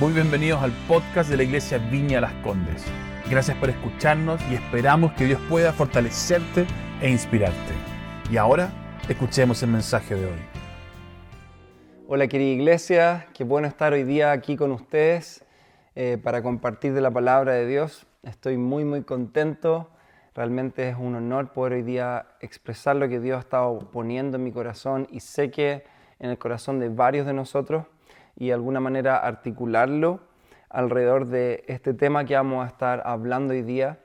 Muy bienvenidos al podcast de la Iglesia Viña Las Condes. Gracias por escucharnos y esperamos que Dios pueda fortalecerte e inspirarte. Y ahora, escuchemos el mensaje de hoy. Hola querida iglesia, qué bueno estar hoy día aquí con ustedes eh, para compartir de la palabra de Dios. Estoy muy muy contento, realmente es un honor poder hoy día expresar lo que Dios ha estado poniendo en mi corazón y sé que en el corazón de varios de nosotros y de alguna manera articularlo alrededor de este tema que vamos a estar hablando hoy día,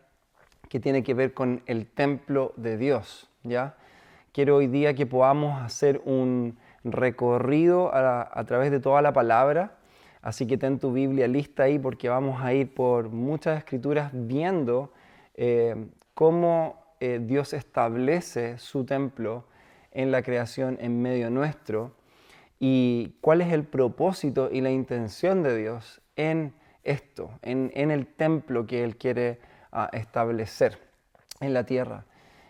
que tiene que ver con el templo de Dios. ¿ya? Quiero hoy día que podamos hacer un recorrido a, través de toda la palabra, así que ten tu Biblia lista ahí porque vamos a ir por muchas escrituras viendo eh, cómo eh, Dios establece su templo en la creación en medio nuestro y cuál es el propósito y la intención de Dios en esto, en, el templo que Él quiere ah, establecer en la tierra.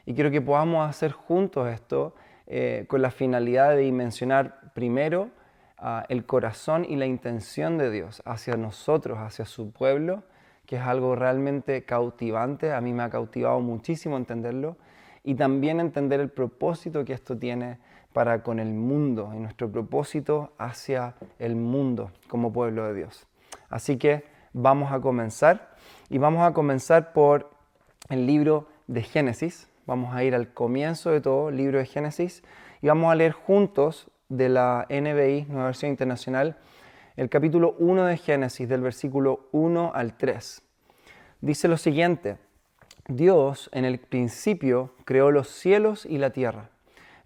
Y quiero que podamos hacer juntos esto eh, con la finalidad de dimensionar primero ah, el corazón y la intención de Dios hacia nosotros, hacia su pueblo, que es algo realmente cautivante. A mí me ha cautivado muchísimo entenderlo. Y también entender el propósito que esto tiene para con el mundo y nuestro propósito hacia el mundo como pueblo de Dios. Así que vamos a comenzar y vamos a comenzar por el libro de Génesis. Vamos a ir al comienzo de todo, el libro de Génesis, y vamos a leer juntos de la NBI, Nueva Versión Internacional, el capítulo 1 de Génesis, del versículo 1 al 3. Dice lo siguiente, Dios en el principio creó los cielos y la tierra.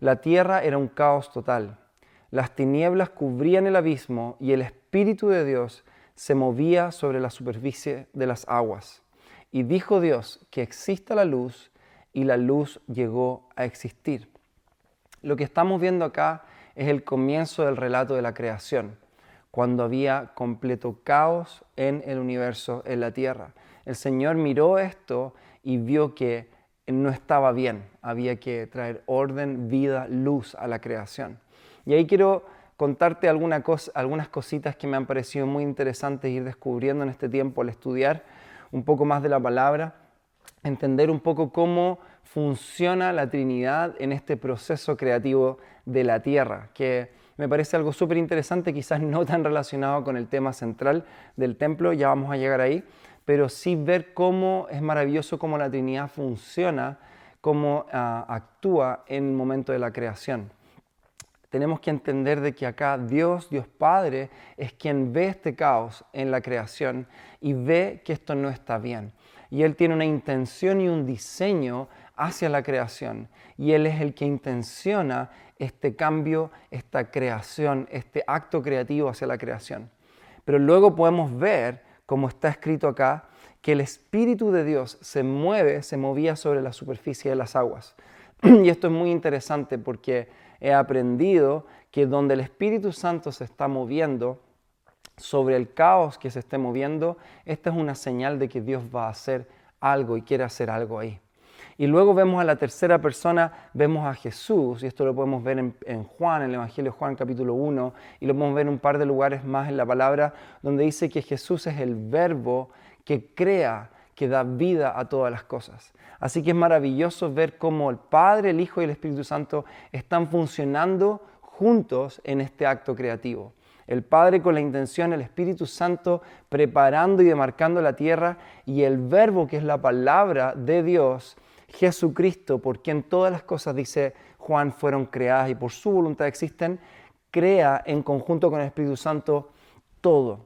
La tierra era un caos total. Las tinieblas cubrían el abismo y el Espíritu de Dios se movía sobre la superficie de las aguas. Y dijo Dios que exista la luz y la luz llegó a existir. Lo que estamos viendo acá es el comienzo del relato de la creación, cuando había completo caos en el universo, en la tierra. El Señor miró esto y vio que no estaba bien, había que traer orden, vida, luz a la creación. Y ahí quiero contarte alguna algunas cositas que me han parecido muy interesantes ir descubriendo en este tiempo al estudiar un poco más de la palabra, entender un poco cómo funciona la Trinidad en este proceso creativo de la tierra, que me parece algo súper interesante, quizás no tan relacionado con el tema central del templo, ya vamos a llegar ahí, pero sí ver cómo es maravilloso cómo la Trinidad funciona, cómo ah, actúa en el momento de la creación. Tenemos que entender de que acá Dios, Dios Padre, es quien ve este caos en la creación y ve que esto no está bien. Y Él tiene una intención y un diseño hacia la creación. Y Él es el que intenciona este cambio, esta creación, este acto creativo hacia la creación. Pero luego podemos ver como está escrito acá, que el Espíritu de Dios se mueve, se movía sobre la superficie de las aguas. Y esto es muy interesante porque he aprendido que donde el Espíritu Santo se está moviendo, sobre el caos que se esté moviendo, esta es una señal de que Dios va a hacer algo y quiere hacer algo ahí. Y luego vemos a la tercera persona, vemos a Jesús, y esto lo podemos ver en, Juan, en el Evangelio de Juan capítulo 1, y lo podemos ver en un par de lugares más en la palabra, donde dice que Jesús es el verbo que crea, que da vida a todas las cosas. Así que es maravilloso ver cómo el Padre, el Hijo y el Espíritu Santo están funcionando juntos en este acto creativo. El Padre con la intención, el Espíritu Santo preparando y demarcando la tierra y el verbo que es la palabra de Dios Jesucristo, por quien todas las cosas, dice Juan, fueron creadas y por su voluntad existen, crea en conjunto con el Espíritu Santo todo.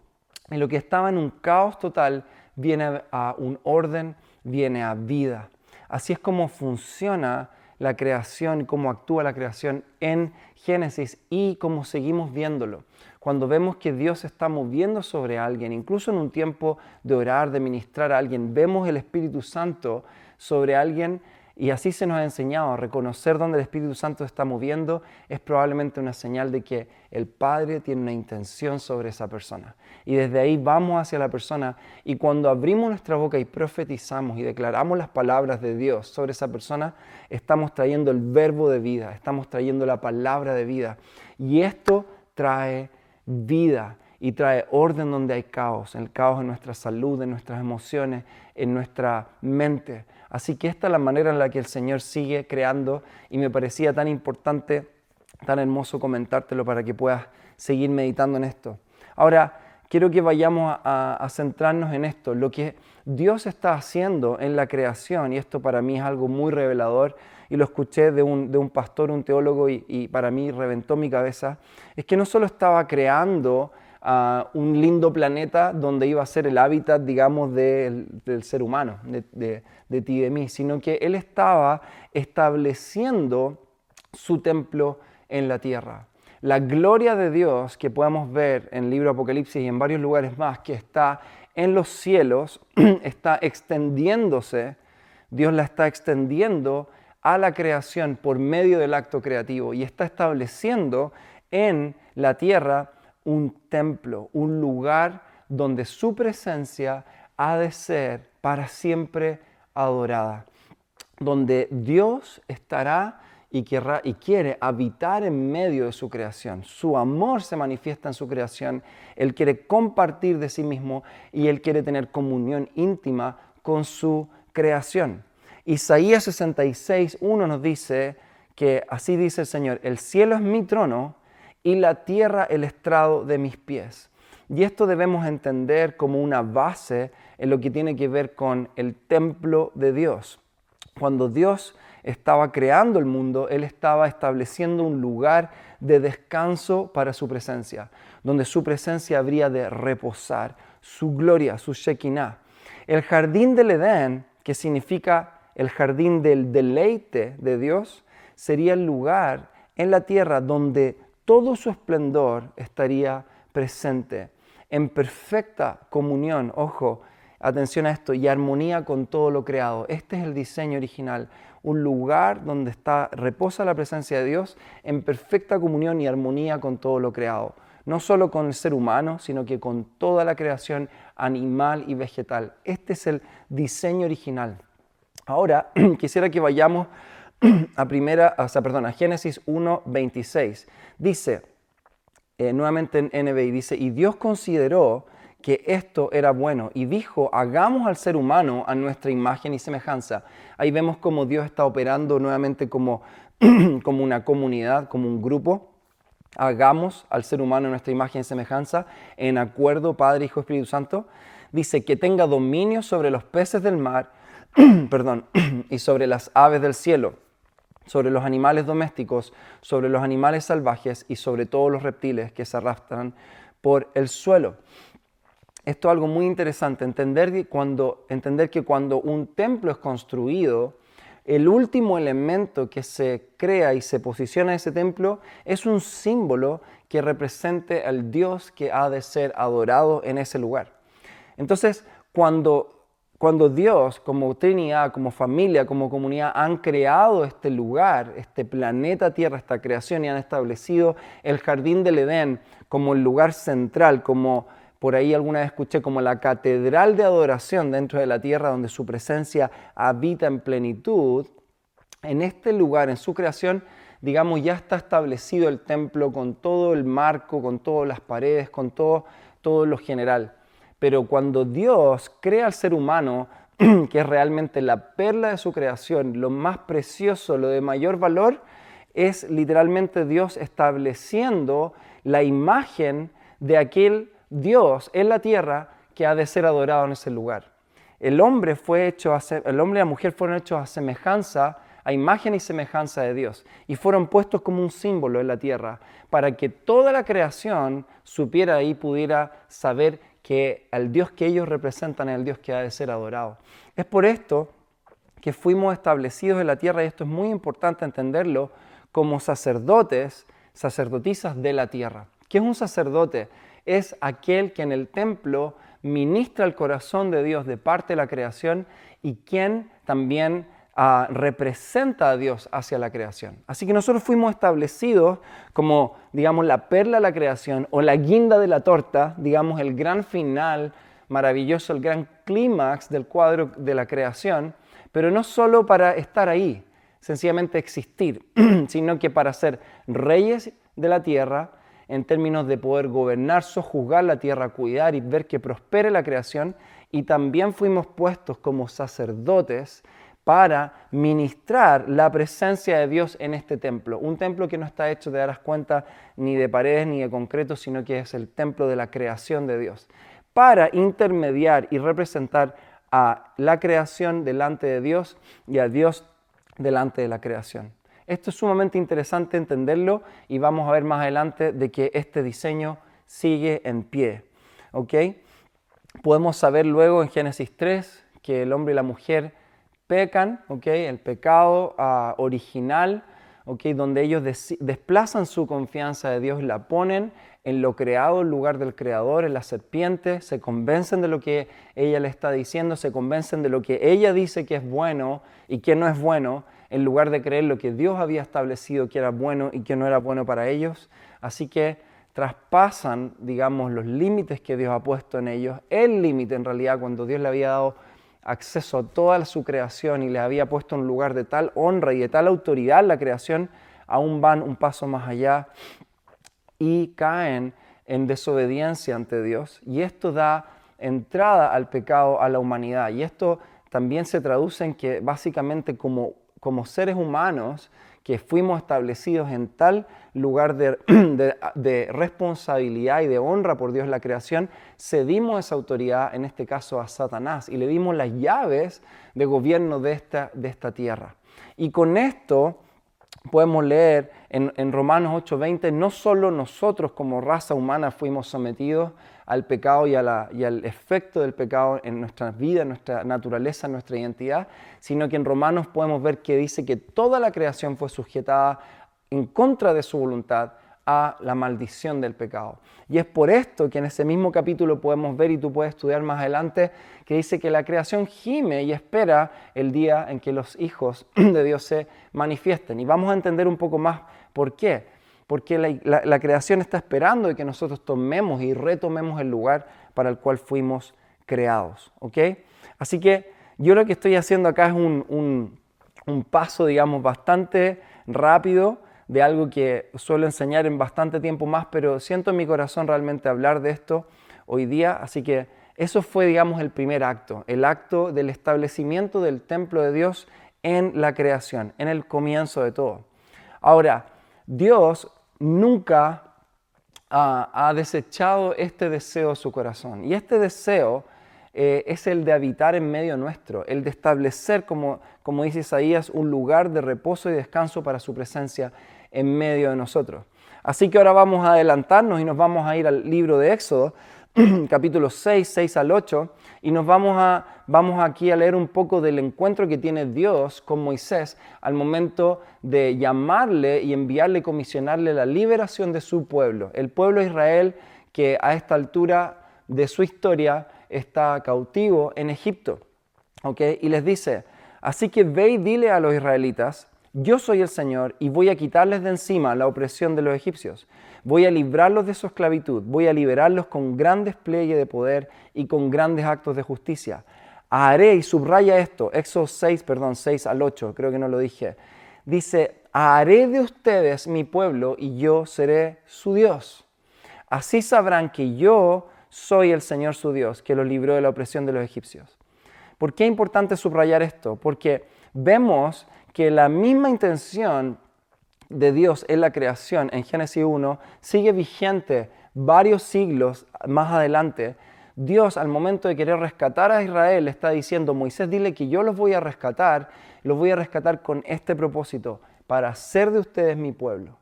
En lo que estaba en un caos total viene a un orden, viene a vida. Así es como funciona la creación, cómo actúa la creación en Génesis y cómo seguimos viéndolo. Cuando vemos que Dios está moviendo sobre alguien, incluso en un tiempo de orar, de ministrar a alguien, vemos el Espíritu Santo sobre alguien y así se nos ha enseñado reconocer dónde el Espíritu Santo está moviendo es probablemente una señal de que el Padre tiene una intención sobre esa persona. Y desde ahí vamos hacia la persona y cuando abrimos nuestra boca y profetizamos y declaramos las palabras de Dios sobre esa persona, estamos trayendo el verbo de vida, estamos trayendo la palabra de vida. Y esto trae vida y trae orden donde hay caos, el caos en nuestra salud, en nuestras emociones, en nuestra mente. Así que esta es la manera en la que el Señor sigue creando y me parecía tan importante, tan hermoso comentártelo para que puedas seguir meditando en esto. Ahora, quiero que vayamos a, centrarnos en esto, lo que Dios está haciendo en la creación, y esto para mí es algo muy revelador, y lo escuché de un, pastor, un teólogo, y, para mí reventó mi cabeza, es que no solo estaba creando uh, un lindo planeta donde iba a ser el hábitat, digamos, del, ser humano, de, de ti y de mí, sino que Él estaba estableciendo su templo en la tierra. La gloria de Dios que podemos ver en el libro Apocalipsis y en varios lugares más, que está en los cielos, está extendiéndose, Dios la está extendiendo a la creación por medio del acto creativo y está estableciendo en la tierra un templo, un lugar donde su presencia ha de ser para siempre adorada, donde Dios estará y, querrá, y quiere habitar en medio de su creación. Su amor se manifiesta en su creación, Él quiere compartir de sí mismo y Él quiere tener comunión íntima con su creación. Isaías 66, 1 nos dice que así dice el Señor, el cielo es mi trono y la tierra el estrado de mis pies. Y esto debemos entender como una base en lo que tiene que ver con el templo de Dios. Cuando Dios estaba creando el mundo, Él estaba estableciendo un lugar de descanso para su presencia, donde su presencia habría de reposar, su gloria, su Shekinah. El jardín del Edén, que significa el jardín del deleite de Dios, sería el lugar en la tierra donde todo su esplendor estaría presente, en perfecta comunión, ojo, atención a esto, y armonía con todo lo creado. Este es el diseño original, un lugar donde está, reposa la presencia de Dios en perfecta comunión y armonía con todo lo creado. No solo con el ser humano, sino que con toda la creación animal y vegetal. Este es el diseño original. Ahora quisiera que vayamos a primera, o sea, perdón, Génesis 1:26. Dice, eh, nuevamente en NBI, dice, y Dios consideró que esto era bueno y dijo, hagamos al ser humano a nuestra imagen y semejanza. Ahí vemos cómo Dios está operando nuevamente como, como una comunidad, como un grupo. Hagamos al ser humano a nuestra imagen y semejanza en acuerdo, Padre, Hijo, Espíritu Santo. Dice que tenga dominio sobre los peces del mar, perdón, y sobre las aves del cielo, sobre los animales domésticos, sobre los animales salvajes y sobre todos los reptiles que se arrastran por el suelo esto es algo muy interesante, entender que, cuando, entender que cuando un templo es construido, el último elemento que se crea y se posiciona en ese templo es un símbolo que represente al Dios que ha de ser adorado en ese lugar. Entonces, cuando, cuando Dios, como Trinidad, como familia, como comunidad, han creado este lugar, este planeta Tierra, esta creación y han establecido el jardín del Edén como el lugar central, como por ahí alguna vez escuché como la catedral de adoración dentro de la tierra donde su presencia habita en plenitud, en este lugar, en su creación, digamos, ya está establecido el templo con todo el marco, con todas las paredes, con todo, todo lo general. Pero cuando Dios crea al ser humano, que es realmente la perla de su creación, lo más precioso, lo de mayor valor, es literalmente Dios estableciendo la imagen de aquel Dios en la tierra que ha de ser adorado en ese lugar. El hombre, fue hecho el hombre y la mujer fueron hechos a semejanza, a imagen y semejanza de Dios, y fueron puestos como un símbolo en la tierra, para que toda la creación supiera y pudiera saber que el Dios que ellos representan es el Dios que ha de ser adorado. Es por esto que fuimos establecidos en la tierra, y esto es muy importante entenderlo, como sacerdotes, sacerdotisas de la tierra. ¿Qué es un sacerdote? es aquel que en el templo ministra el corazón de Dios de parte de la creación y quien también representa a Dios hacia la creación. Así que nosotros fuimos establecidos como, digamos, la perla de la creación o la guinda de la torta, digamos, el gran final maravilloso, el gran clímax del cuadro de la creación, pero no solo para estar ahí, sencillamente existir, sino que para ser reyes de la tierra, en términos de poder gobernar, sojuzgar la tierra, cuidar y ver que prospere la creación. Y también fuimos puestos como sacerdotes para ministrar la presencia de Dios en este templo. Un templo que no está hecho, te darás cuenta, ni de paredes ni de concreto, sino que es el templo de la creación de Dios. Para intermediar y representar a la creación delante de Dios y a Dios delante de la creación. Esto es sumamente interesante entenderlo y vamos a ver más adelante de que este diseño sigue en pie. ¿ok? Podemos saber luego en Génesis 3 que el hombre y la mujer pecan, ¿okay? el pecado uh, original, ¿okay? donde ellos desplazan su confianza de Dios, la ponen en lo creado en lugar del creador, en la serpiente, se convencen de lo que ella le está diciendo, se convencen de lo que ella dice que es bueno y que no es bueno, en lugar de creer lo que Dios había establecido que era bueno y que no era bueno para ellos. Así que traspasan, digamos, los límites que Dios ha puesto en ellos, el límite en realidad cuando Dios le había dado acceso a toda su creación y le había puesto un lugar de tal honra y de tal autoridad la creación, aún van un paso más allá y caen en desobediencia ante Dios. Y esto da entrada al pecado a la humanidad. Y esto también se traduce en que básicamente como, como seres humanos que fuimos establecidos en tal lugar de, responsabilidad y de honra por Dios la creación, cedimos esa autoridad, en este caso a Satanás, y le dimos las llaves de gobierno de esta, de esta tierra. Y con esto podemos leer en, en Romanos 8:20, no solo nosotros como raza humana fuimos sometidos al pecado y, al efecto del pecado en nuestra vida, en nuestra naturaleza, en nuestra identidad, sino que en Romanos podemos ver que dice que toda la creación fue sujetada en contra de su voluntad a la maldición del pecado. Y es por esto que en ese mismo capítulo podemos ver, y tú puedes estudiar más adelante, que dice que la creación gime y espera el día en que los hijos de Dios se manifiesten. Y vamos a entender un poco más por qué porque la, creación está esperando de que nosotros tomemos y retomemos el lugar para el cual fuimos creados. ¿ok? Así que yo lo que estoy haciendo acá es un, paso, digamos, bastante rápido de algo que suelo enseñar en bastante tiempo más, pero siento en mi corazón realmente hablar de esto hoy día. Así que eso fue, digamos, el primer acto, el acto del establecimiento del templo de Dios en la creación, en el comienzo de todo. Ahora, Dios nunca ha desechado este deseo de su corazón. Y este deseo eh, es el de habitar en medio nuestro, el de establecer, como, como dice Isaías, un lugar de reposo y descanso para su presencia en medio de nosotros. Así que ahora vamos a adelantarnos y nos vamos a ir al libro de Éxodo, capítulo 6, 6 al 8, y nos vamos, a, vamos aquí a leer un poco del encuentro que tiene Dios con Moisés al momento de llamarle y enviarle, comisionarle la liberación de su pueblo, el pueblo de Israel que a esta altura de su historia está cautivo en Egipto. ¿okay? Y les dice, así que ve y dile a los israelitas, yo soy el Señor y voy a quitarles de encima la opresión de los egipcios. Voy a librarlos de su esclavitud, voy a liberarlos con gran despliegue de poder y con grandes actos de justicia. Haré, y subraya esto, Éxodo 6, perdón, 6 al 8, creo que no lo dije. Dice, haré de ustedes mi pueblo y yo seré su Dios. Así sabrán que yo soy el Señor su Dios, que los libró de la opresión de los egipcios. ¿Por qué es importante subrayar esto? Porque vemos que la misma intención de Dios en la creación en Génesis 1 sigue vigente varios siglos más adelante. Dios al momento de querer rescatar a Israel está diciendo, Moisés, dile que yo los voy a rescatar, los voy a rescatar con este propósito, para hacer de ustedes mi pueblo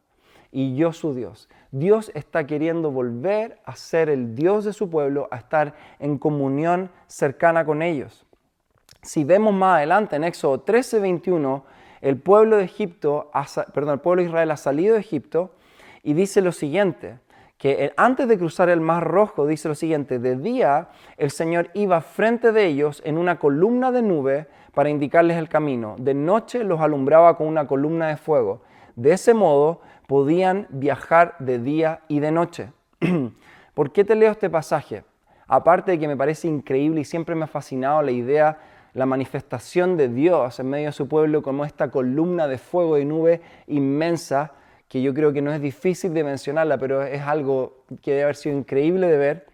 y yo su Dios. Dios está queriendo volver a ser el Dios de su pueblo, a estar en comunión cercana con ellos. Si vemos más adelante en Éxodo 13, 21, el pueblo de Egipto, perdón, el pueblo de Israel ha salido de Egipto y dice lo siguiente, que antes de cruzar el Mar Rojo dice lo siguiente, de día el Señor iba frente de ellos en una columna de nube para indicarles el camino, de noche los alumbraba con una columna de fuego. De ese modo podían viajar de día y de noche. ¿Por qué te leo este pasaje? Aparte de que me parece increíble y siempre me ha fascinado la idea la manifestación de Dios en medio de su pueblo como esta columna de fuego y nube inmensa que yo creo que no es difícil de mencionarla, pero es algo que debe haber sido increíble de ver.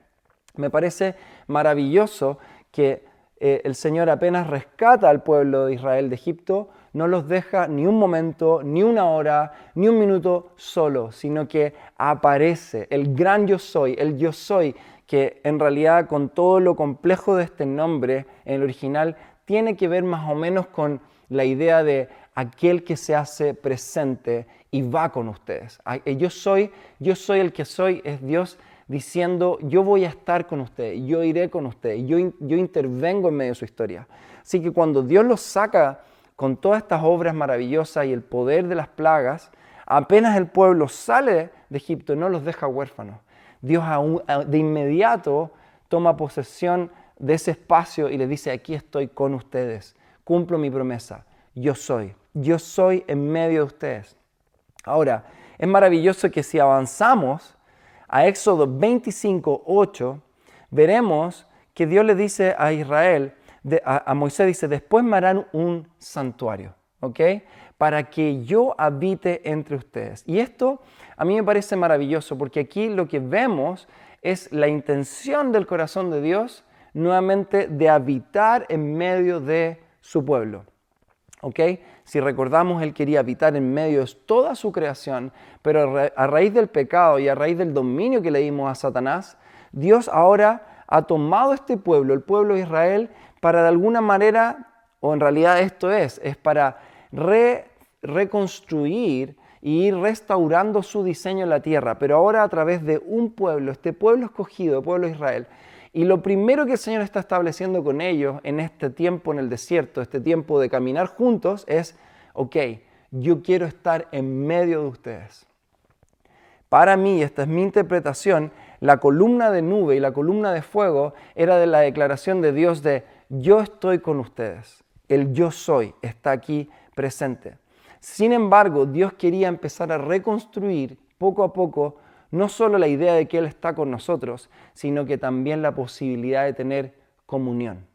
Me parece maravilloso que eh, el Señor apenas rescata al pueblo de Israel de Egipto, no los deja ni un momento, ni una hora, ni un minuto solo, sino que aparece el gran yo soy, el yo soy, que en realidad con todo lo complejo de este nombre en el original tiene que ver más o menos con la idea de aquel que se hace presente y va con ustedes. Eh, yo soy, yo soy el que soy, es Dios diciendo, yo voy a estar con ustedes, yo iré con ustedes, yo, yo intervengo en medio de su historia. Así que cuando Dios los saca con todas estas obras maravillosas y el poder de las plagas, apenas el pueblo sale de Egipto, no los deja huérfanos. Dios de inmediato toma posesión de ese espacio y les dice, aquí estoy con ustedes, cumplo mi promesa, yo soy, yo soy en medio de ustedes. Ahora, es maravilloso que si avanzamos a Éxodo 25, 8, veremos que Dios le dice a Israel, a, Moisés dice, después me harán un santuario, ¿ok? Para que yo habite entre ustedes. Y esto a mí me parece maravilloso porque aquí lo que vemos es la intención del corazón de Dios nuevamente de habitar en medio de su pueblo. ¿Ok? Si recordamos, Él quería habitar en medio de toda su creación, pero a raíz del pecado y a raíz del dominio que le dimos a Satanás, Dios ahora ha tomado este pueblo, el pueblo de Israel, para de alguna manera, o en realidad esto es, es para reconstruir y ir restaurando su diseño en la tierra, pero ahora a través de un pueblo, este pueblo escogido, el pueblo de Israel. Y lo primero que el Señor está estableciendo con ellos en este tiempo en el desierto, este tiempo de caminar juntos, es, ok, yo quiero estar en medio de ustedes. Para mí, esta es mi interpretación, la columna de nube y la columna de fuego era de la declaración de Dios de yo estoy con ustedes. El yo soy está aquí presente. Sin embargo, Dios quería empezar a reconstruir poco a poco no solo la idea de que Él está con nosotros, sino que también la posibilidad de tener comunión.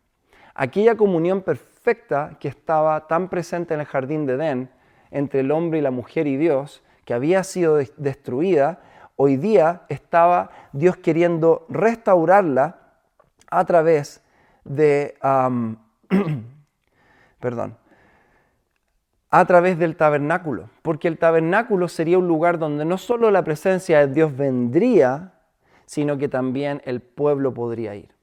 Aquella comunión perfecta que estaba tan presente en el jardín de Edén entre el hombre y la mujer y Dios, que había sido destruida, hoy día estaba Dios queriendo restaurarla a través de, perdón, a través del tabernáculo, porque el tabernáculo sería un lugar donde no solo la presencia de Dios vendría, sino que también el pueblo podría ir.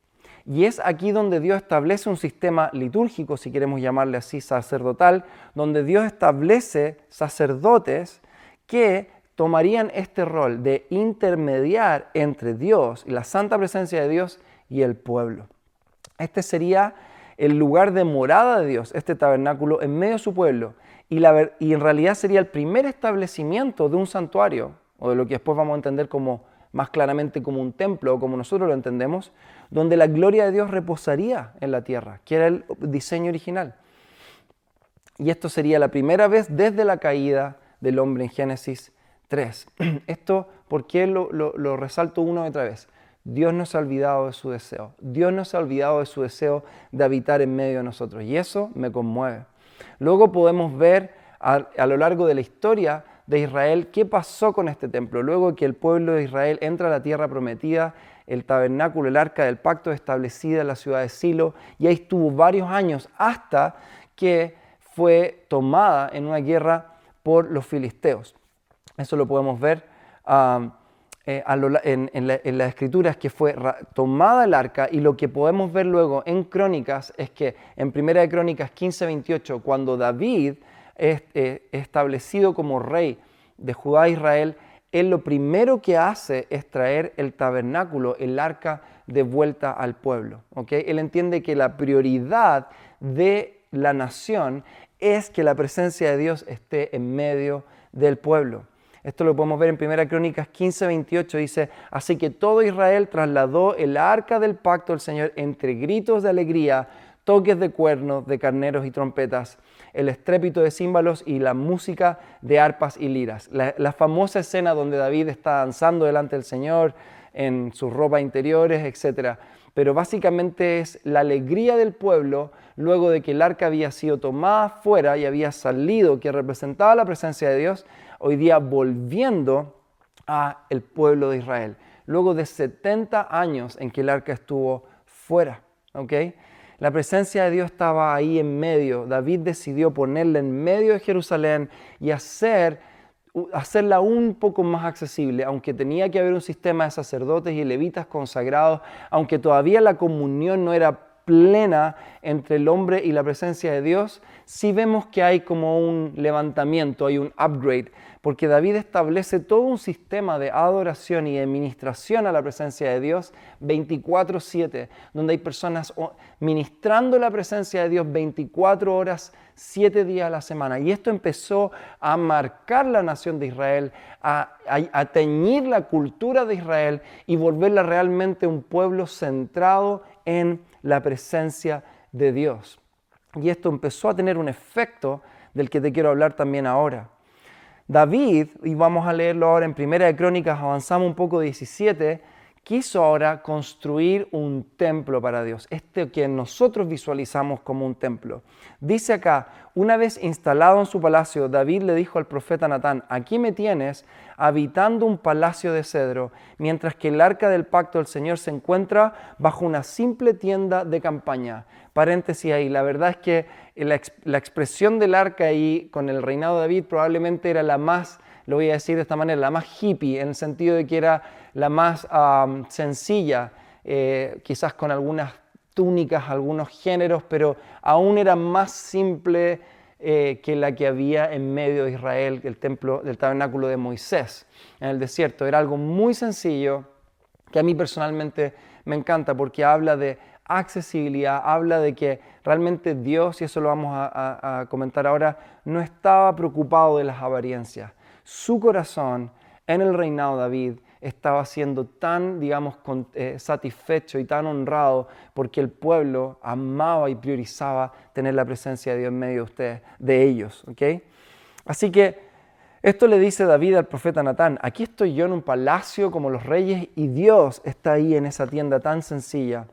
Y es aquí donde Dios establece un sistema litúrgico, si queremos llamarle así, sacerdotal, donde Dios establece sacerdotes que tomarían este rol de intermediar entre Dios y la santa presencia de Dios y el pueblo. Este sería el lugar de morada de Dios, este tabernáculo en medio de su pueblo. Y, en realidad sería el primer establecimiento de un santuario, o de lo que después vamos a entender como más claramente como un templo, o como nosotros lo entendemos, donde la gloria de Dios reposaría en la tierra, que era el diseño original. Y esto sería la primera vez desde la caída del hombre en Génesis 3. Esto, ¿por qué lo, lo resalto una y otra vez? Dios no se ha olvidado de su deseo. Dios no se ha olvidado de su deseo de habitar en medio de nosotros. Y eso me conmueve. Luego podemos ver a, lo largo de la historia de Israel qué pasó con este templo. Luego que el pueblo de Israel entra a la tierra prometida, el tabernáculo, el arca del pacto establecida en la ciudad de Silo, y ahí estuvo varios años hasta que fue tomada en una guerra por los filisteos. Eso lo podemos ver. Um, eh, en, las escrituras que fue tomada el arca y lo que podemos ver luego en Crónicas es que en Primera de Crónicas 15:28, cuando David es eh, establecido como rey de Judá e Israel, él lo primero que hace es traer el tabernáculo, el arca, de vuelta al pueblo. ¿okay? Él entiende que la prioridad de la nación es que la presencia de Dios esté en medio del pueblo. Esto lo podemos ver en 1 Crónicas 15, 28. Dice, así que todo Israel trasladó el arca del pacto del Señor entre gritos de alegría, toques de cuernos, de carneros y trompetas, el estrépito de címbalos y la música de arpas y liras. La, famosa escena donde David está danzando delante del Señor en sus ropas interiores, etc. Pero básicamente es la alegría del pueblo luego de que el arca había sido tomada fuera y había salido, que representaba la presencia de Dios, hoy día volviendo a el pueblo de Israel. Luego de 70 años en que el arca estuvo fuera. ¿okay? La presencia de Dios estaba ahí en medio. David decidió ponerla en medio de Jerusalén y hacer, hacerla un poco más accesible, aunque tenía que haber un sistema de sacerdotes y levitas consagrados, aunque todavía la comunión no era plena entre el hombre y la presencia de Dios, sí vemos que hay como un levantamiento, hay un upgrade, porque David establece todo un sistema de adoración y de ministración a la presencia de Dios 24/7, donde hay personas ministrando la presencia de Dios 24 horas, 7 días a la semana. Y esto empezó a marcar la nación de Israel, a, a teñir la cultura de Israel y volverla realmente un pueblo centrado en la presencia de Dios. Y esto empezó a tener un efecto del que te quiero hablar también ahora. David, y vamos a leerlo ahora en Primera de Crónicas, avanzamos un poco 17, quiso ahora construir un templo para Dios, este que nosotros visualizamos como un templo. Dice acá, una vez instalado en su palacio, David le dijo al profeta Natán, aquí me tienes habitando un palacio de cedro, mientras que el arca del pacto del Señor se encuentra bajo una simple tienda de campaña. Paréntesis ahí, la verdad es que la, expresión del arca ahí con el reinado de David probablemente era la más lo voy a decir de esta manera, la más hippie, en el sentido de que era la más sencilla, eh, quizás con algunas túnicas, algunos géneros, pero aún era más simple eh, que la que había en medio de Israel, el templo del tabernáculo de Moisés en el desierto. Era algo muy sencillo que a mí personalmente me encanta porque habla de accesibilidad, habla de que realmente Dios, y eso lo vamos a comentar ahora, no estaba preocupado de las apariencias su corazón en el reinado de David estaba siendo tan, digamos, eh, satisfecho y tan honrado porque el pueblo amaba y priorizaba tener la presencia de Dios en medio de ustedes, de ellos. Así que esto le dice David al profeta Natán, aquí estoy yo en un palacio como los reyes y Dios está ahí en esa tienda tan sencilla.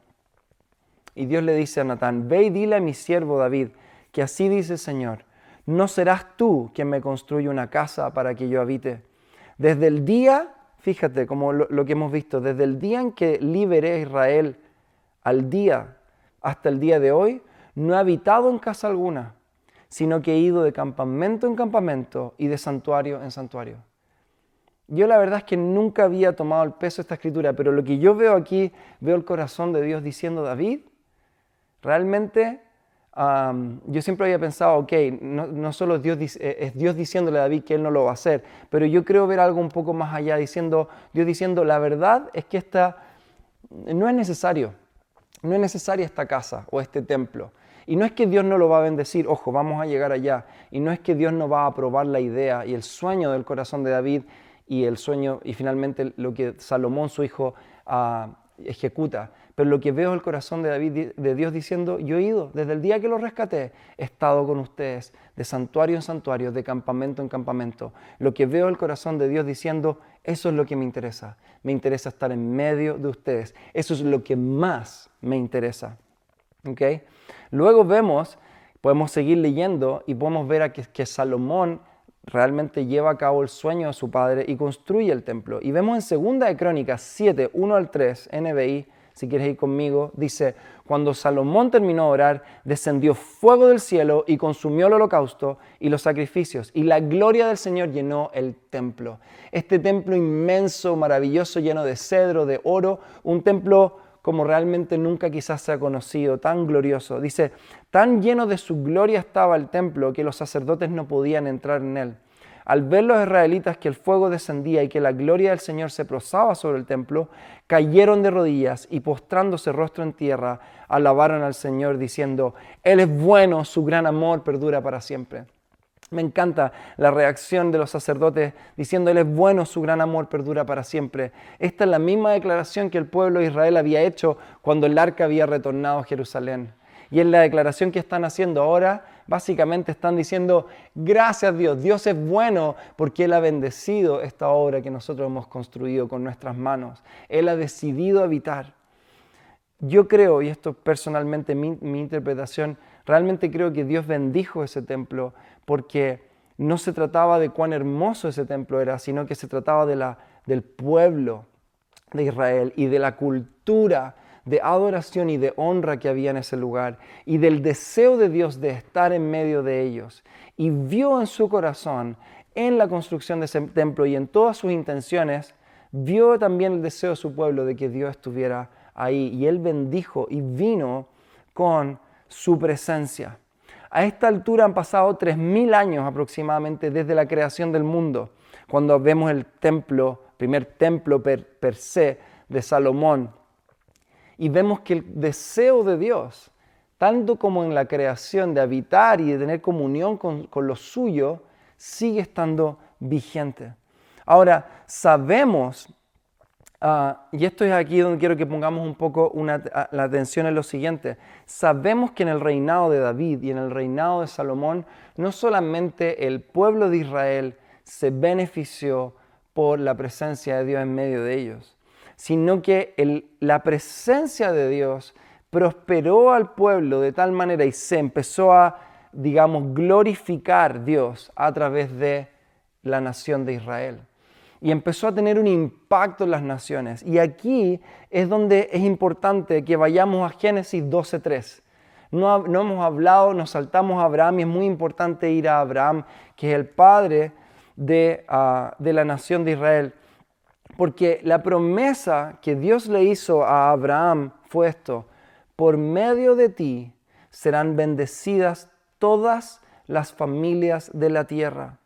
Y Dios le dice a Natán, ve y dile a mi siervo David, que así dice el Señor, no serás tú quien me construye una casa para que yo habite. Desde el día, fíjate como lo, que hemos visto, desde el día en que liberé a Israel al día hasta el día de hoy, no he habitado en casa alguna, sino que he ido de campamento en campamento y de santuario en santuario. Yo la verdad es que nunca había tomado el peso de esta escritura, pero lo que yo veo aquí, veo el corazón de Dios diciendo, David, realmente yo siempre había pensado, ok, no, solo Dios, eh, es Dios diciéndole a David que él no lo va a hacer, pero yo creo ver algo un poco más allá, diciendo, Dios diciendo, la verdad es que esta no es necesario, no es necesaria esta casa o este templo. Y no es que Dios no lo va a bendecir, ojo, vamos a llegar allá. Y no es que Dios no va a aprobar la idea y el sueño del corazón de David y el sueño y finalmente lo que Salomón, su hijo, ah, ejecuta. Pero lo que veo es el corazón de David, de Dios diciendo, yo he ido, desde el día que lo rescaté, he estado con ustedes, de santuario en santuario, de campamento en campamento. Lo que veo es el corazón de Dios diciendo, eso es lo que me interesa. Me interesa estar en medio de ustedes. Eso es lo que más me interesa. ¿Okay? Luego vemos, podemos seguir leyendo y podemos ver que, que Salomón realmente lleva a cabo el sueño de su padre y construye el templo. Y vemos en Segunda de Crónicas 7, 1 al 3, NBI, si quieres ir conmigo, dice, cuando Salomón terminó de orar, descendió fuego del cielo y consumió el holocausto y los sacrificios, y la gloria del Señor llenó el templo. Este templo inmenso, maravilloso, lleno de cedro, de oro, un templo como realmente nunca quizás se ha conocido, tan glorioso. Dice, tan lleno de su gloria estaba el templo que los sacerdotes no podían entrar en él. Al ver los israelitas que el fuego descendía y que la gloria del Señor se prosaba sobre el templo, cayeron de rodillas y postrándose rostro en tierra, alabaron al Señor diciendo, Él es bueno, su gran amor perdura para siempre. Me encanta la reacción de los sacerdotes diciendo, Él es bueno, su gran amor perdura para siempre. Esta es la misma declaración que el pueblo de Israel había hecho cuando el arca había retornado a Jerusalén. Y en la declaración que están haciendo ahora, básicamente están diciendo, gracias Dios, Dios es bueno porque Él ha bendecido esta obra que nosotros hemos construido con nuestras manos. Él ha decidido habitar. Yo creo, y esto personalmente mi, mi interpretación, realmente creo que Dios bendijo ese templo porque no se trataba de cuán hermoso ese templo era, sino que se trataba de la, del pueblo de Israel y de la cultura de adoración y de honra que había en ese lugar y del deseo de Dios de estar en medio de ellos. Y vio en su corazón, en la construcción de ese templo y en todas sus intenciones, vio también el deseo de su pueblo de que Dios estuviera ahí. Y él bendijo y vino con su presencia. A esta altura han pasado 3.000 años aproximadamente desde la creación del mundo, cuando vemos el templo, primer templo per, per se de Salomón, y vemos que el deseo de Dios, tanto como en la creación de habitar y de tener comunión con, con lo suyo, sigue estando vigente. Ahora, sabemos, ah, y esto es aquí donde quiero que pongamos un poco ah, la atención en lo siguiente, sabemos que en el reinado de David y en el reinado de Salomón, no solamente el pueblo de Israel se benefició por la presencia de Dios en medio de ellos, sino que la presencia de Dios prosperó al pueblo de tal manera y se empezó a, digamos, glorificar Dios a través de la nación de Israel. Y empezó a tener un impacto en las naciones. Y aquí es donde es importante que vayamos a Génesis 12.3. No, no hemos hablado, nos saltamos a Abraham y es muy importante ir a Abraham, que es el padre de, ah, de la nación de Israel. Porque la promesa que Dios le hizo a Abraham fue esto, por medio de ti serán bendecidas todas las familias de la tierra.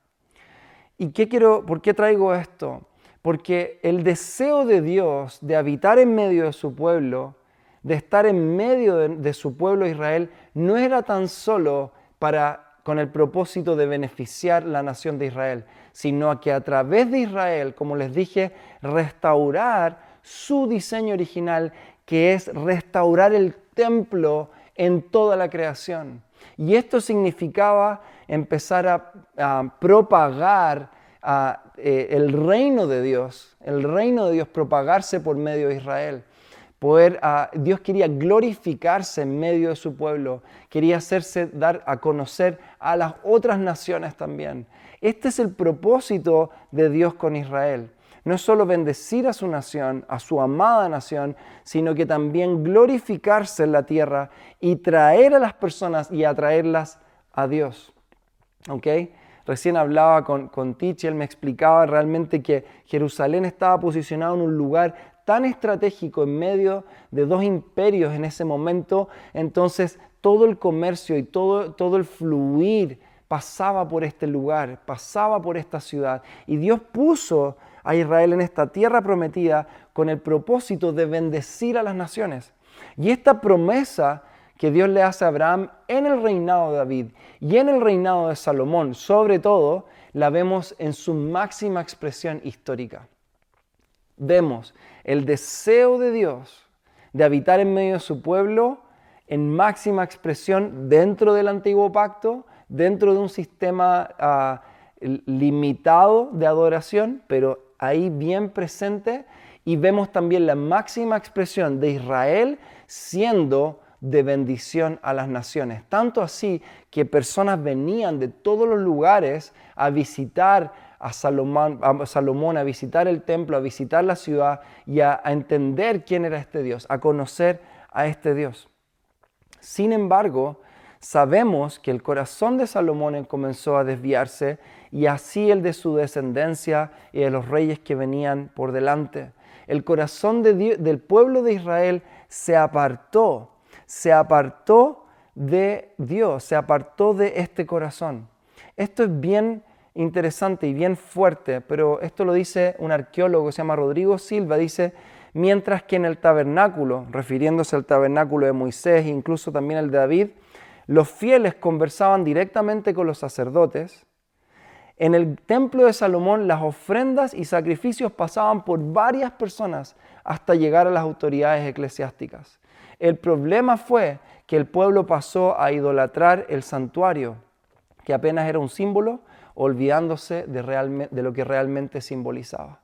¿Y qué quiero, por qué traigo esto? Porque el deseo de Dios de habitar en medio de su pueblo, de estar en medio de, su pueblo Israel, no era tan solo para con el propósito de beneficiar la nación de Israel, sino que a través de Israel, como les dije, restaurar su diseño original, que es restaurar el templo en toda la creación. Y esto significaba empezar a, propagar eh, el reino de Dios, el reino de Dios propagarse por medio de Israel. Poder, Dios quería glorificarse en medio de su pueblo, quería hacerse dar a conocer a las otras naciones también. Este es el propósito de Dios con Israel. No es solo bendecir a su nación, a su amada nación, sino que también glorificarse en la tierra y traer a las personas y atraerlas a Dios. ¿Ok? Recién hablaba con, con me explicaba realmente que Jerusalén estaba posicionado en un lugar tan estratégico en medio de dos imperios en ese momento, entonces todo el comercio y todo, todo el fluir pasaba por este lugar, pasaba por esta ciudad. Y Dios puso a Israel en esta tierra prometida con el propósito de bendecir a las naciones. Y esta promesa que Dios le hace a Abraham en el reinado de David y en el reinado de Salomón, sobre todo, la vemos en su máxima expresión histórica vemos el deseo de Dios de habitar en medio de su pueblo en máxima expresión dentro del antiguo pacto, dentro de un sistema ah, limitado de adoración, pero ahí bien presente. Y vemos también la máxima expresión de Israel siendo de bendición a las naciones. Tanto así que personas venían de todos los lugares a visitar a Salomón, a Salomón, a visitar el templo, a visitar la ciudad y a, entender quién era este Dios, a conocer a este Dios. Sin embargo, sabemos que el corazón de Salomón comenzó a desviarse y así el de su descendencia y de los reyes que venían por delante. El corazón del pueblo de Israel se apartó, se apartó de Dios, se apartó de este corazón. Esto es bien interesante y bien fuerte, pero esto lo dice un arqueólogo que se llama Rodrigo Silva, dice, mientras que en el tabernáculo, refiriéndose al tabernáculo de Moisés, incluso también el de David, los fieles conversaban directamente con los sacerdotes, en el templo de Salomón las ofrendas y sacrificios pasaban por varias personas hasta llegar a las autoridades eclesiásticas. El problema fue que el pueblo pasó a idolatrar el santuario, que apenas era un símbolo, olvidándose de, de lo que realmente simbolizaba.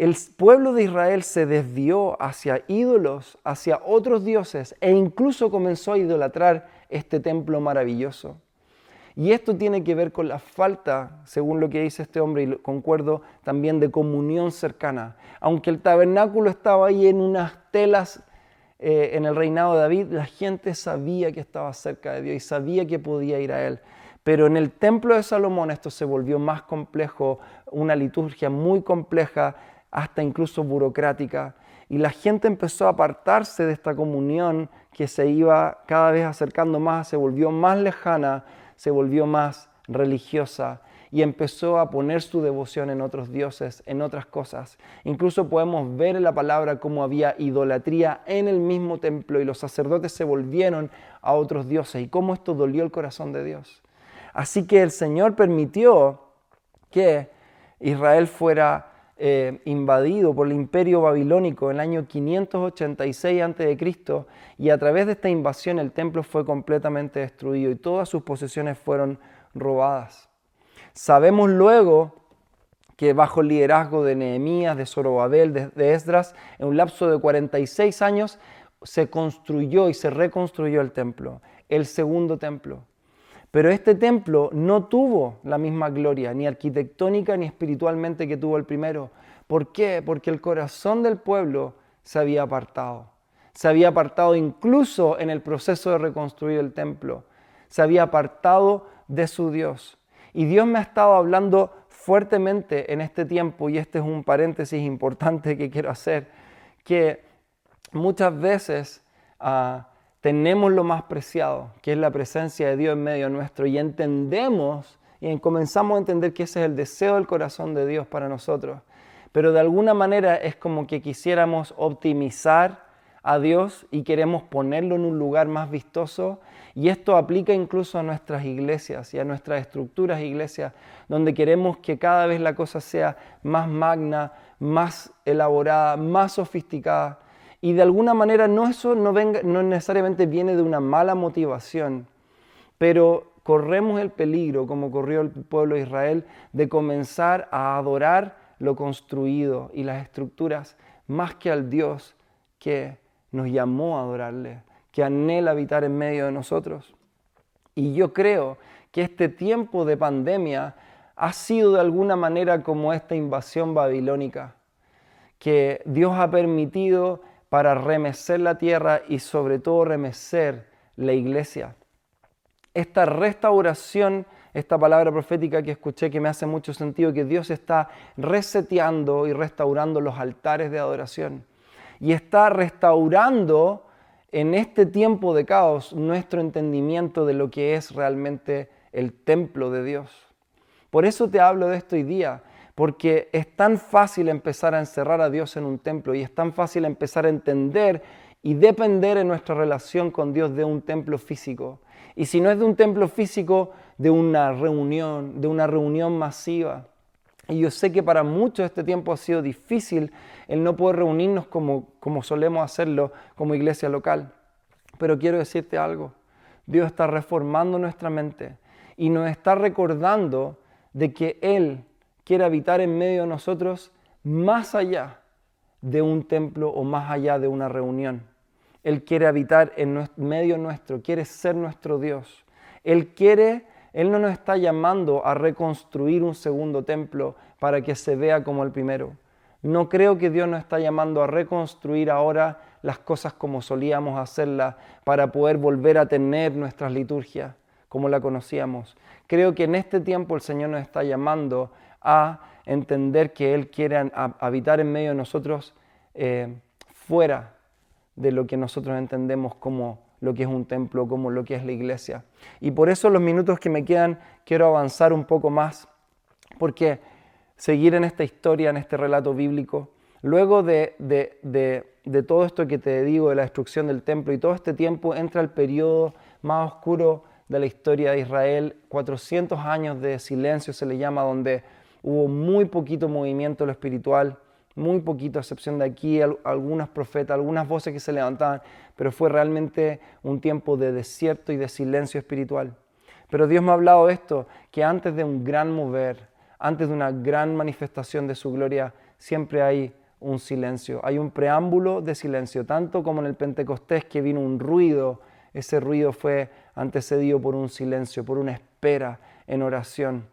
El pueblo de Israel se desvió hacia ídolos, hacia otros dioses e incluso comenzó a idolatrar este templo maravilloso. Y esto tiene que ver con la falta, según lo que dice este hombre, y concuerdo también, de comunión cercana. Aunque el tabernáculo estaba ahí en unas telas eh, en el reinado de David, la gente sabía que estaba cerca de Dios y sabía que podía ir a Él. Pero en el templo de Salomón esto se volvió más complejo, una liturgia muy compleja, hasta incluso burocrática. Y la gente empezó a apartarse de esta comunión que se iba cada vez acercando más, se volvió más lejana, se volvió más religiosa y empezó a poner su devoción en otros dioses, en otras cosas. Incluso podemos ver en la palabra cómo había idolatría en el mismo templo y los sacerdotes se volvieron a otros dioses y cómo esto dolió el corazón de Dios. Así que el Señor permitió que Israel fuera eh, invadido por el imperio babilónico en el año 586 a.C. y a través de esta invasión el templo fue completamente destruido y todas sus posesiones fueron robadas. Sabemos luego que bajo el liderazgo de Nehemías, de Zorobabel, de, Esdras, en un lapso de 46 años se construyó y se reconstruyó el templo, el segundo templo. Pero este templo no tuvo la misma gloria, ni arquitectónica ni espiritualmente que tuvo el primero. ¿Por qué? Porque el corazón del pueblo se había apartado. Se había apartado incluso en el proceso de reconstruir el templo. Se había apartado de su Dios. Y Dios me ha estado hablando fuertemente en este tiempo, y este es un paréntesis importante que quiero hacer, que muchas veces... Ah, tenemos lo más preciado, que es la presencia de Dios en medio nuestro, y entendemos y comenzamos a entender que ese es el deseo del corazón de Dios para nosotros. Pero de alguna manera es como que quisiéramos optimizar a Dios y queremos ponerlo en un lugar más vistoso. Y esto aplica incluso a nuestras iglesias y a nuestras estructuras iglesias, donde queremos que cada vez la cosa sea más magna, más elaborada, más sofisticada. Y de alguna manera no eso no, venga, no necesariamente viene de una mala motivación, pero corremos el peligro, como corrió el pueblo de Israel, de comenzar a adorar lo construido y las estructuras más que al Dios que nos llamó a adorarle, que anhela habitar en medio de nosotros. Y yo creo que este tiempo de pandemia ha sido de alguna manera como esta invasión babilónica, que Dios ha permitido para remecer la tierra y sobre todo remecer la iglesia. Esta restauración, esta palabra profética que escuché que me hace mucho sentido, que Dios está reseteando y restaurando los altares de adoración. Y está restaurando en este tiempo de caos nuestro entendimiento de lo que es realmente el templo de Dios. Por eso te hablo de esto hoy día, porque es tan fácil empezar a encerrar a Dios en un templo y es tan fácil empezar a entender y depender en nuestra relación con Dios de un templo físico. Y si no es de un templo físico, de una reunión, de una reunión masiva. Y yo sé que para muchos este tiempo ha sido difícil el no poder reunirnos como, como solemos hacerlo como iglesia local. Pero quiero decirte algo, Dios está reformando nuestra mente y nos está recordando de que Él quiere habitar en medio de nosotros más allá de un templo o más allá de una reunión. Él quiere habitar en medio nuestro, quiere ser nuestro Dios. Él quiere, Él no nos está llamando a reconstruir un segundo templo para que se vea como el primero. No creo que Dios nos está llamando a reconstruir ahora las cosas como solíamos hacerlas para poder volver a tener nuestras liturgias como la conocíamos. Creo que en este tiempo el Señor nos está llamando a entender que Él quiere habitar en medio de nosotros eh, fuera de lo que nosotros entendemos como lo que es un templo, como lo que es la iglesia. Y por eso los minutos que me quedan quiero avanzar un poco más, porque seguir en esta historia, en este relato bíblico, luego de, de todo esto que te digo, de la destrucción del templo y todo este tiempo, entra el periodo más oscuro de la historia de Israel, 400 años de silencio se le llama, donde hubo muy poquito movimiento lo espiritual, muy poquito, a excepción de aquí, algunos profetas, algunas voces que se levantaban, pero fue realmente un tiempo de desierto y de silencio espiritual. Pero Dios me ha hablado de esto, que antes de un gran mover, antes de una gran manifestación de su gloria, siempre hay un silencio, hay un preámbulo de silencio, tanto como en el Pentecostés que vino un ruido, ese ruido fue antecedido por un silencio, por un espera, en oración,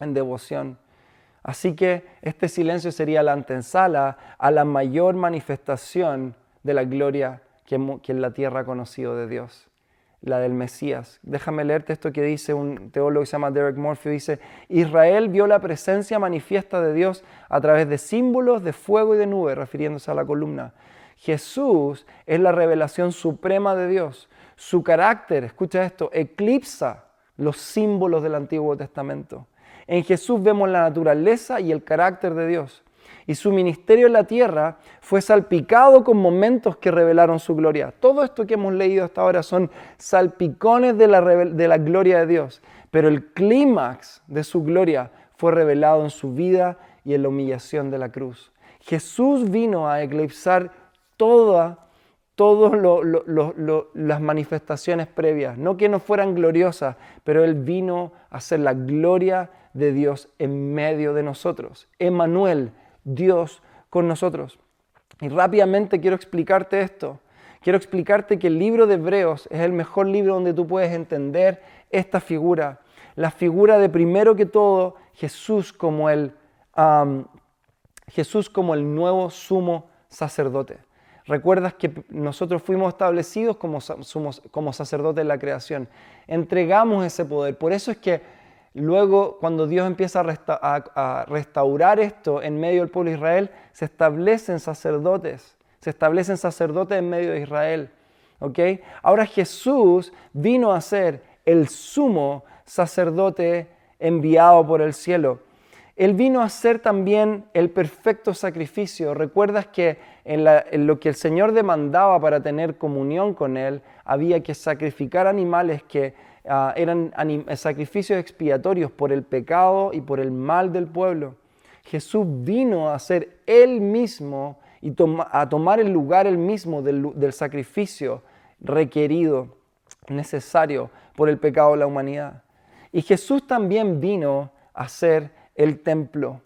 en devoción. Así que este silencio sería la antesala a la mayor manifestación de la gloria que, en la tierra ha conocido de Dios, la del Mesías. Déjame leerte esto que dice un teólogo que se llama Derek Murphy. Dice, Israel vio la presencia manifiesta de Dios a través de símbolos de fuego y de nube, refiriéndose a la columna. Jesús es la revelación suprema de Dios. Su carácter, escucha esto, eclipsa los símbolos del Antiguo Testamento. En Jesús vemos la naturaleza y el carácter de Dios. Y su ministerio en la tierra fue salpicado con momentos que revelaron su gloria. Todo esto que hemos leído hasta ahora son salpicones de la, gloria de Dios. Pero el clímax de su gloria fue revelado en su vida y en la humillación de la cruz. Jesús vino a eclipsar toda todas las manifestaciones previas, no que no fueran gloriosas, pero Él vino a ser la gloria de Dios en medio de nosotros. Emanuel, Dios con nosotros. Y rápidamente quiero explicarte esto. Quiero explicarte que el libro de Hebreos es el mejor libro donde tú puedes entender esta figura. La figura de primero que todo Jesús como el, Jesús como el nuevo sumo sacerdote. Recuerdas que nosotros fuimos establecidos como, como sacerdotes de la creación. Entregamos ese poder. Por eso es que luego, cuando Dios empieza a, restaurar esto en medio del pueblo de Israel, se establecen sacerdotes. Se establecen sacerdotes en medio de Israel. ¿Okay? Ahora Jesús vino a ser el sumo sacerdote enviado por el cielo. Él vino a ser también el perfecto sacrificio. Recuerdas que en, lo que el Señor demandaba para tener comunión con Él, había que sacrificar animales que ah, eran sacrificios expiatorios por el pecado y por el mal del pueblo. Jesús vino a ser Él mismo y a tomar el lugar Él mismo del, del sacrificio requerido, necesario por el pecado de la humanidad. Y Jesús también vino a ser el templo,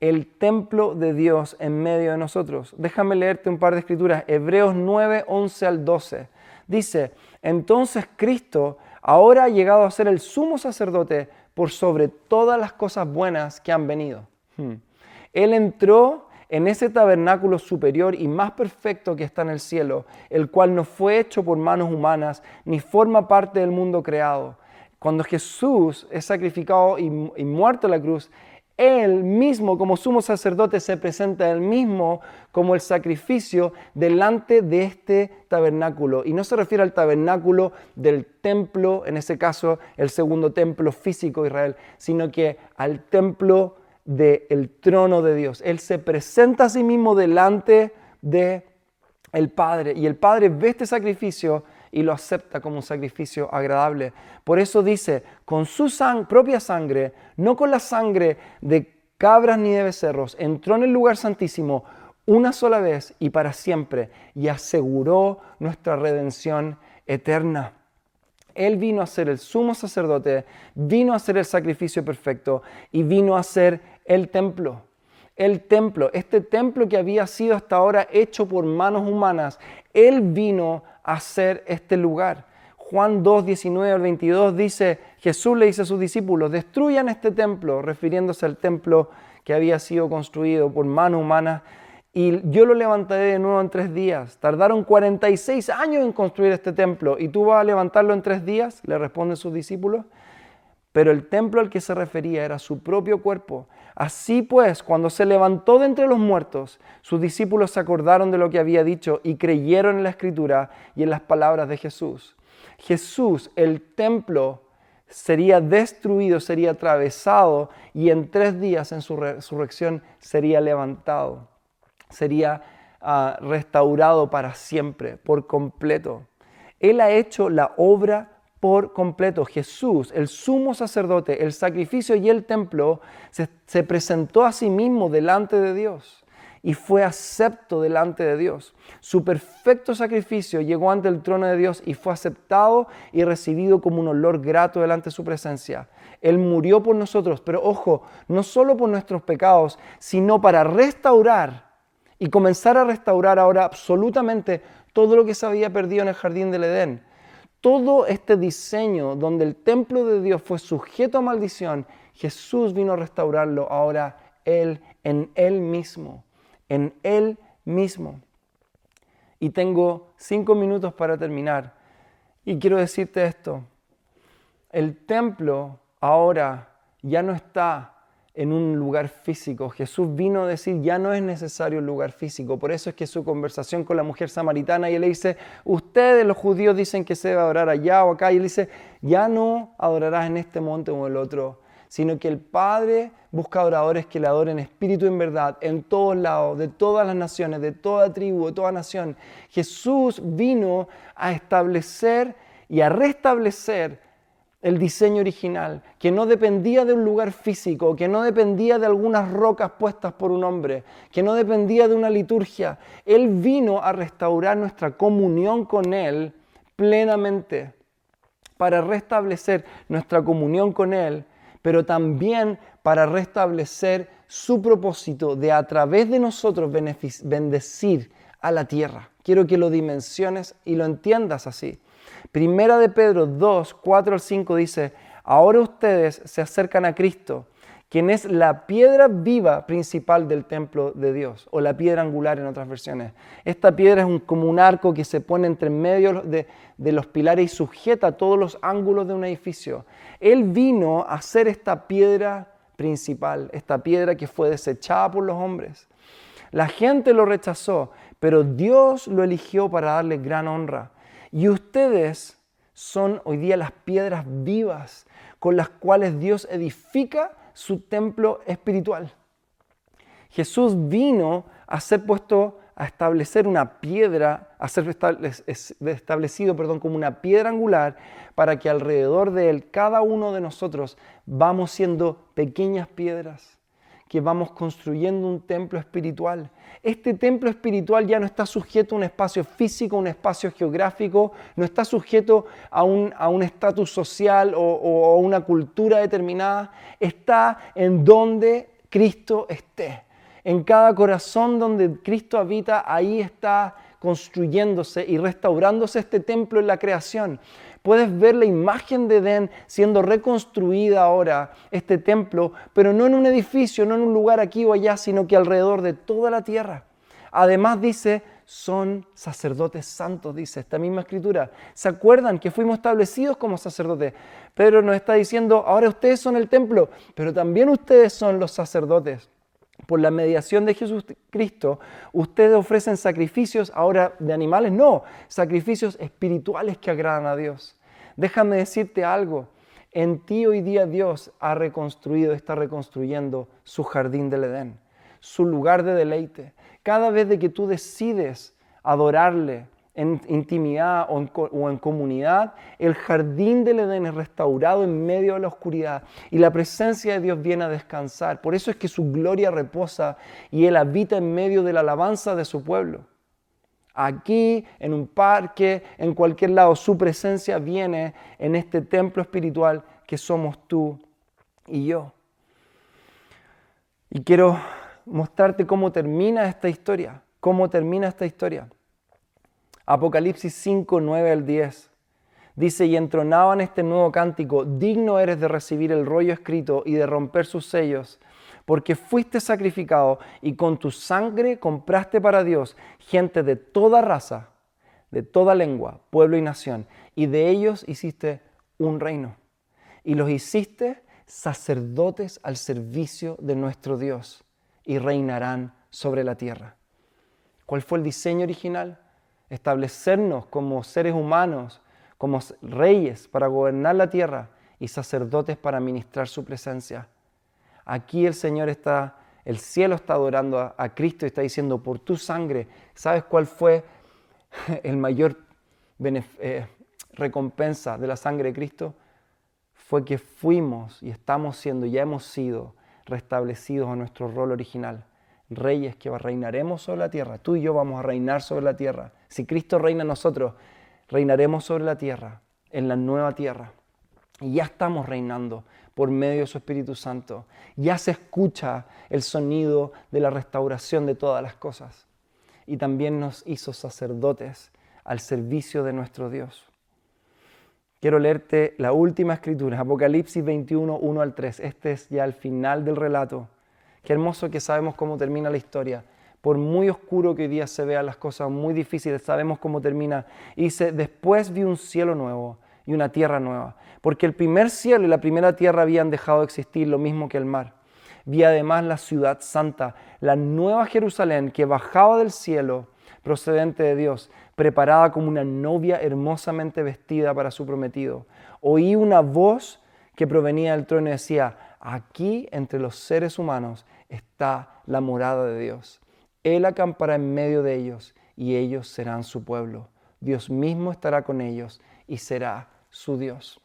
el templo de Dios en medio de nosotros. Déjame leerte un par de escrituras, Hebreos 9, 11 al 12. Dice, entonces Cristo ahora ha llegado a ser el sumo sacerdote por sobre todas las cosas buenas que han venido. Hmm. Él entró en ese tabernáculo superior y más perfecto que está en el cielo, el cual no fue hecho por manos humanas, ni forma parte del mundo creado. Cuando Jesús es sacrificado y, y muerto en la cruz, él mismo como sumo sacerdote se presenta él mismo como el sacrificio delante de este tabernáculo. Y no se refiere al tabernáculo del templo, en ese caso el segundo templo físico de Israel, sino que al templo del trono de Dios. Él se presenta a sí mismo delante de el Padre y el Padre ve este sacrificio y lo acepta como un sacrificio agradable. Por eso dice, con su propia sangre, no con la sangre de cabras ni de becerros, entró en el lugar santísimo una sola vez y para siempre y aseguró nuestra redención eterna. Él vino a ser el sumo sacerdote, vino a ser el sacrificio perfecto y vino a ser el templo. El templo, este templo que había sido hasta ahora hecho por manos humanas, Él vino hacer este lugar. Juan 2, 19 al 22 dice, Jesús le dice a sus discípulos, destruyan este templo, refiriéndose al templo que había sido construido por mano humana, y yo lo levantaré de nuevo en tres días. Tardaron 46 años en construir este templo, y tú vas a levantarlo en tres días, le responden sus discípulos. Pero el templo al que se refería era su propio cuerpo. Así pues, cuando se levantó de entre los muertos, sus discípulos se acordaron de lo que había dicho y creyeron en la escritura y en las palabras de Jesús. Jesús, el templo, sería destruido, sería atravesado y en tres días en su resurrección sería levantado, sería ah, restaurado para siempre, por completo. Él ha hecho la obra por completo. Jesús, el sumo sacerdote, el sacrificio y el templo, se, presentó a sí mismo delante de Dios y fue acepto delante de Dios. Su perfecto sacrificio llegó ante el trono de Dios y fue aceptado y recibido como un olor grato delante de su presencia. Él murió por nosotros, pero ojo, no solo por nuestros pecados, sino para restaurar y comenzar a restaurar ahora absolutamente todo lo que se había perdido en el jardín del Edén todo este diseño donde el templo de Dios fue sujeto a maldición, Jesús vino a restaurarlo ahora Él, en Él mismo, en Él mismo. Y tengo cinco minutos para terminar. Y quiero decirte esto, el templo ahora ya no está en un lugar físico. Jesús vino a decir, ya no es necesario un lugar físico. Por eso es que su conversación con la mujer samaritana, y él le dice, ustedes los judíos dicen que se debe adorar allá o acá, y él dice, ya no adorarás en este monte o en el otro, sino que el Padre busca adoradores que le adoren espíritu en verdad, en todos lados, de todas las naciones, de toda tribu, de toda nación. Jesús vino a establecer y a restablecer el diseño original, que no dependía de un lugar físico, que no dependía de algunas rocas puestas por un hombre, que no dependía de una liturgia. Él vino a restaurar nuestra comunión con Él plenamente, para restablecer nuestra comunión con Él, pero también para restablecer su propósito de a través de nosotros bendecir a la tierra. Quiero que lo dimensiones y lo entiendas así. Primera de Pedro 2, 4 al 5 dice, ahora ustedes se acercan a Cristo, quien es la piedra viva principal del templo de Dios, o la piedra angular en otras versiones. Esta piedra es como un arco que se pone entre medio de, de los pilares y sujeta todos los ángulos de un edificio. Él vino a ser esta piedra principal, esta piedra que fue desechada por los hombres. La gente lo rechazó, pero Dios lo eligió para darle gran honra. Y ustedes son hoy día las piedras vivas con las cuales Dios edifica su templo espiritual. Jesús vino a ser puesto a establecer una piedra, a ser establecido perdón, como una piedra angular para que alrededor de él cada uno de nosotros vamos siendo pequeñas piedras que vamos construyendo un templo espiritual. Este templo espiritual ya no está sujeto a un espacio físico, a un espacio geográfico, no está sujeto a un estatus social o, o a una cultura determinada, está en donde Cristo esté. En cada corazón donde Cristo habita, ahí está construyéndose y restaurándose este templo en la creación. Puedes ver la imagen de Edén siendo reconstruida ahora, este templo, pero no en un edificio, no en un lugar aquí o allá, sino que alrededor de toda la tierra. Además dice, son sacerdotes santos, dice esta misma escritura. ¿Se acuerdan que fuimos establecidos como sacerdotes? Pedro nos está diciendo, ahora ustedes son el templo, pero también ustedes son los sacerdotes por la mediación de Jesucristo, ustedes ofrecen sacrificios ahora de animales, no, sacrificios espirituales que agradan a Dios. Déjame decirte algo, en ti hoy día Dios ha reconstruido, está reconstruyendo su jardín del Edén, su lugar de deleite. Cada vez de que tú decides adorarle, en intimidad o en, comunidad, el jardín del Edén es restaurado en medio de la oscuridad y la presencia de Dios viene a descansar. Por eso es que su gloria reposa y Él habita en medio de la alabanza de su pueblo. Aquí, en un parque, en cualquier lado, su presencia viene en este templo espiritual que somos tú y yo. Y quiero mostrarte cómo termina esta historia, cómo termina esta historia. Apocalipsis 5, 9 al 10. Dice, y entronaban este nuevo cántico, digno eres de recibir el rollo escrito y de romper sus sellos, porque fuiste sacrificado y con tu sangre compraste para Dios gente de toda raza, de toda lengua, pueblo y nación, y de ellos hiciste un reino, y los hiciste sacerdotes al servicio de nuestro Dios, y reinarán sobre la tierra. ¿Cuál fue el diseño original? Establecernos como seres humanos, como reyes para gobernar la tierra y sacerdotes para ministrar su presencia. Aquí el Señor está, el cielo está adorando a, Cristo y está diciendo, por tu sangre, ¿sabes cuál fue el mayor eh, recompensa de la sangre de Cristo? Fue que fuimos y estamos siendo, ya hemos sido restablecidos a nuestro rol original reyes que reinaremos sobre la tierra. Tú y yo vamos a reinar sobre la tierra. Si Cristo reina en nosotros, reinaremos sobre la tierra, en la nueva tierra. Y ya estamos reinando por medio de su Espíritu Santo. Ya se escucha el sonido de la restauración de todas las cosas. Y también nos hizo sacerdotes al servicio de nuestro Dios. Quiero leerte la última escritura, Apocalipsis 21, 1 al 3. Este es ya el final del relato. Qué hermoso que sabemos cómo termina la historia. Por muy oscuro que hoy día se vean las cosas, muy difíciles, sabemos cómo termina. Y dice, después vi un cielo nuevo y una tierra nueva, porque el primer cielo y la primera tierra habían dejado de existir, lo mismo que el mar. Vi además la ciudad santa, la nueva Jerusalén que bajaba del cielo procedente de Dios, preparada como una novia hermosamente vestida para su prometido. Oí una voz que provenía del trono y decía, aquí entre los seres humanos está la morada de Dios. Él acampará en medio de ellos y ellos serán su pueblo. Dios mismo estará con ellos y será su Dios.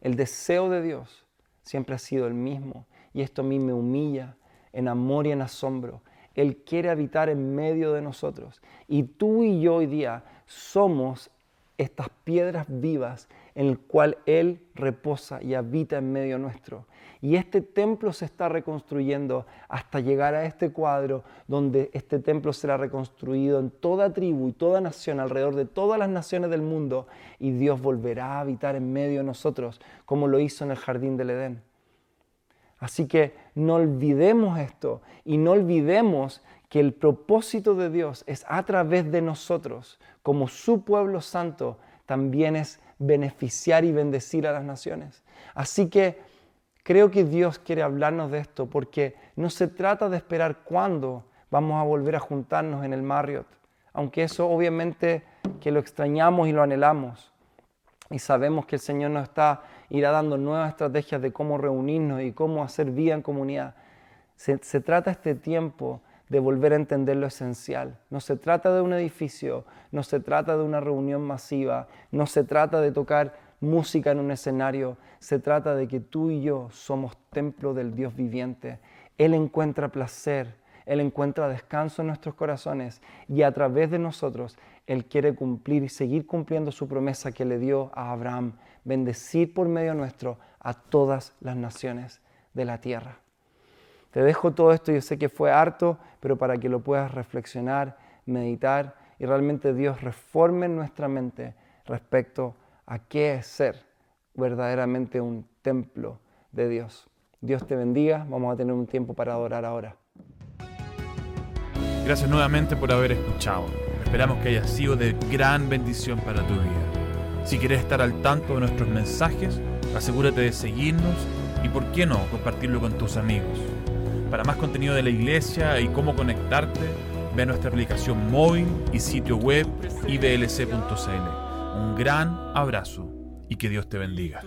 El deseo de Dios siempre ha sido el mismo y esto a mí me humilla en amor y en asombro. Él quiere habitar en medio de nosotros y tú y yo hoy día somos estas piedras vivas en el cual Él reposa y habita en medio nuestro. Y este templo se está reconstruyendo hasta llegar a este cuadro donde este templo será reconstruido en toda tribu y toda nación, alrededor de todas las naciones del mundo, y Dios volverá a habitar en medio de nosotros, como lo hizo en el jardín del Edén. Así que no olvidemos esto y no olvidemos que el propósito de Dios es a través de nosotros, como su pueblo santo, también es beneficiar y bendecir a las naciones. Así que creo que Dios quiere hablarnos de esto porque no se trata de esperar cuándo vamos a volver a juntarnos en el Marriott, aunque eso obviamente que lo extrañamos y lo anhelamos. Y sabemos que el Señor nos está irá dando nuevas estrategias de cómo reunirnos y cómo hacer vida en comunidad. Se, se trata este tiempo de volver a entender lo esencial. No se trata de un edificio, no se trata de una reunión masiva, no se trata de tocar música en un escenario, se trata de que tú y yo somos templo del Dios viviente. Él encuentra placer, Él encuentra descanso en nuestros corazones y a través de nosotros Él quiere cumplir y seguir cumpliendo su promesa que le dio a Abraham, bendecir por medio nuestro a todas las naciones de la tierra. Te dejo todo esto, yo sé que fue harto, pero para que lo puedas reflexionar, meditar y realmente Dios reforme nuestra mente respecto a qué es ser verdaderamente un templo de Dios. Dios te bendiga, vamos a tener un tiempo para adorar ahora. Gracias nuevamente por haber escuchado. Esperamos que haya sido de gran bendición para tu vida. Si quieres estar al tanto de nuestros mensajes, asegúrate de seguirnos y, por qué no, compartirlo con tus amigos. Para más contenido de la iglesia y cómo conectarte, ve a nuestra aplicación móvil y sitio web iblc.cl. Un gran abrazo y que Dios te bendiga.